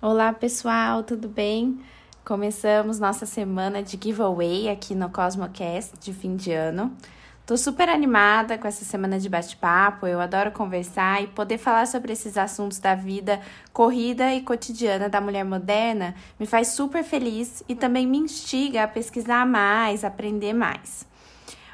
Olá pessoal, tudo bem? Começamos nossa semana de giveaway aqui no CosmoCast de fim de ano. Tô super animada com essa semana de bate-papo, eu adoro conversar e poder falar sobre esses assuntos da vida corrida e cotidiana da mulher moderna me faz super feliz e também me instiga a pesquisar mais, aprender mais.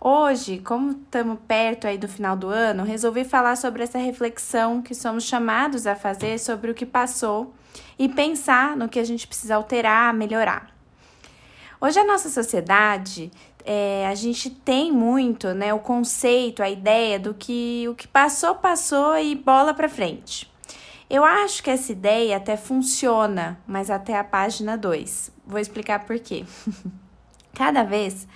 Hoje, como estamos perto aí do final do ano, resolvi falar sobre essa reflexão que somos chamados a fazer sobre o que passou e pensar no que a gente precisa alterar, melhorar. Hoje a nossa sociedade é, a gente tem muito, né, o conceito, a ideia do que o que passou, passou e bola para frente. Eu acho que essa ideia até funciona, mas até a página 2. Vou explicar por quê. Cada vez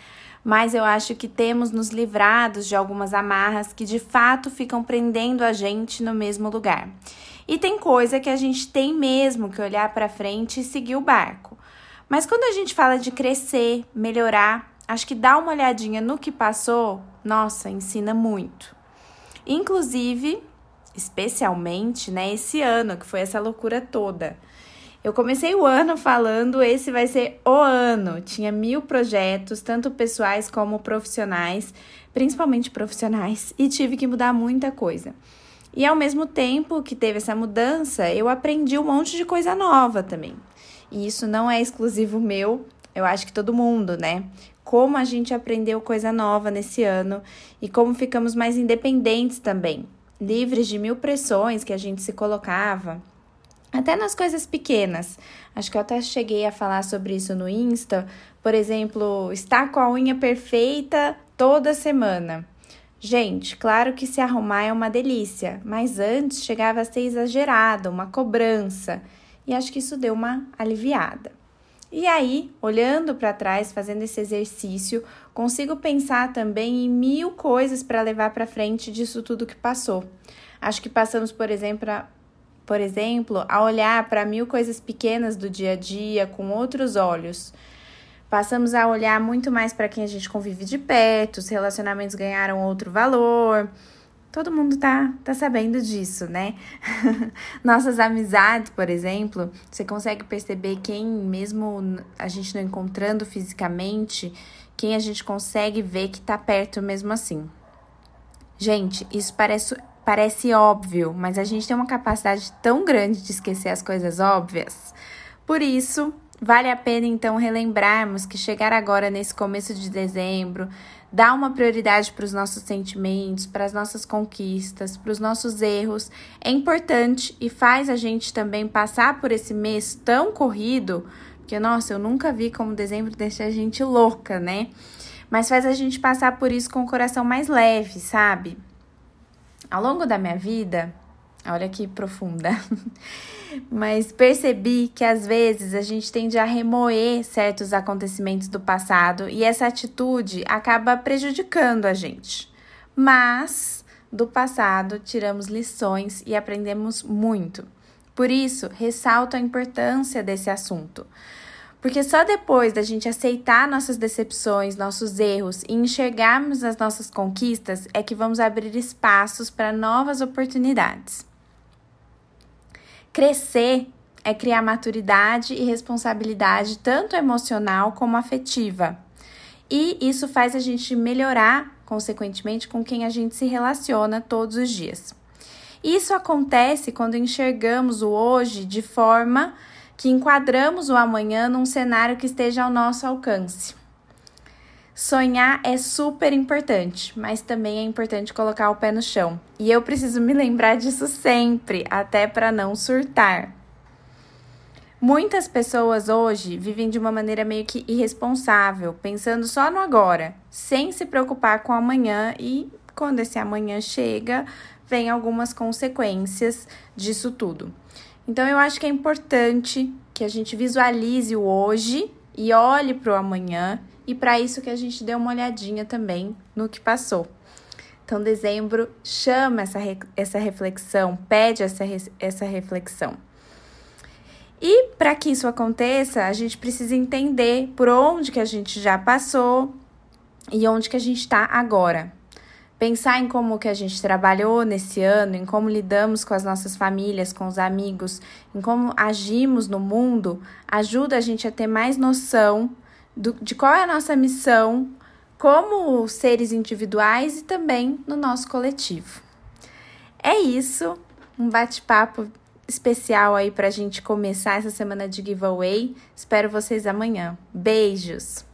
mais eu acho que temos nos livrados de algumas amarras que de fato ficam prendendo a gente no mesmo lugar. E tem coisa que a gente tem mesmo que olhar para frente e seguir o barco. Mas quando a gente fala de crescer, melhorar, acho que dar uma olhadinha no que passou, nossa, ensina muito. Inclusive, especialmente, né, esse ano, que foi essa loucura toda. Eu comecei o ano falando esse vai ser o ano. Tinha mil projetos, tanto pessoais como profissionais, principalmente profissionais, e tive que mudar muita coisa. E ao mesmo tempo que teve essa mudança, eu aprendi um monte de coisa nova também. E isso não é exclusivo meu, eu acho que todo mundo, né? como a gente aprendeu coisa nova nesse ano e como ficamos mais independentes também, livres de mil pressões que a gente se colocava. Até nas coisas pequenas. Acho que eu até cheguei a falar sobre isso no Insta. Por exemplo, estar com a unha perfeita toda semana. Gente, claro que se arrumar é uma delícia, mas antes chegava a ser exagerado, uma cobrança. E acho que isso deu uma aliviada. E aí, olhando para trás, fazendo esse exercício, consigo pensar também em mil coisas para levar para frente disso tudo que passou. Acho que passamos, por exemplo, por exemplo, a olhar para mil coisas pequenas do dia a dia com outros olhos. Passamos a olhar muito mais para quem a gente convive de perto, os relacionamentos ganharam outro valor. Todo mundo tá, tá sabendo disso, né? Nossas amizades, por exemplo, você consegue perceber quem, mesmo a gente não encontrando fisicamente, quem a gente consegue ver que tá perto mesmo assim. Gente, isso parece, parece óbvio, mas a gente tem uma capacidade tão grande de esquecer as coisas óbvias. Por isso, vale a pena então relembrarmos que chegar agora nesse começo de dezembro, dar uma prioridade para os nossos sentimentos, para as nossas conquistas, para os nossos erros é importante e faz a gente também passar por esse mês tão corrido, porque nossa, eu nunca vi como dezembro deixa a gente louca, né? Mas faz a gente passar por isso com o coração mais leve, sabe? Ao longo da minha vida, olha que profunda. mas percebi que às vezes a gente tende a remoer certos acontecimentos do passado e essa atitude acaba prejudicando a gente. Mas do passado tiramos lições e aprendemos muito. Por isso, ressalto a importância desse assunto. Porque só depois da gente aceitar nossas decepções, nossos erros e enxergarmos as nossas conquistas é que vamos abrir espaços para novas oportunidades. Crescer é criar maturidade e responsabilidade, tanto emocional como afetiva. E isso faz a gente melhorar, consequentemente, com quem a gente se relaciona todos os dias. Isso acontece quando enxergamos o hoje de forma que enquadramos o amanhã num cenário que esteja ao nosso alcance. Sonhar é super importante, mas também é importante colocar o pé no chão. E eu preciso me lembrar disso sempre, até para não surtar. Muitas pessoas hoje vivem de uma maneira meio que irresponsável, pensando só no agora, sem se preocupar com o amanhã e quando esse amanhã chega, vem algumas consequências disso tudo. Então eu acho que é importante que a gente visualize o hoje e olhe para o amanhã e para isso que a gente deu uma olhadinha também no que passou. Então, dezembro chama essa, re essa reflexão, pede essa, re essa reflexão. E para que isso aconteça, a gente precisa entender por onde que a gente já passou e onde que a gente está agora. Pensar em como que a gente trabalhou nesse ano, em como lidamos com as nossas famílias, com os amigos, em como agimos no mundo, ajuda a gente a ter mais noção do, de qual é a nossa missão como seres individuais e também no nosso coletivo. É isso, um bate-papo especial aí para a gente começar essa semana de giveaway. Espero vocês amanhã. Beijos!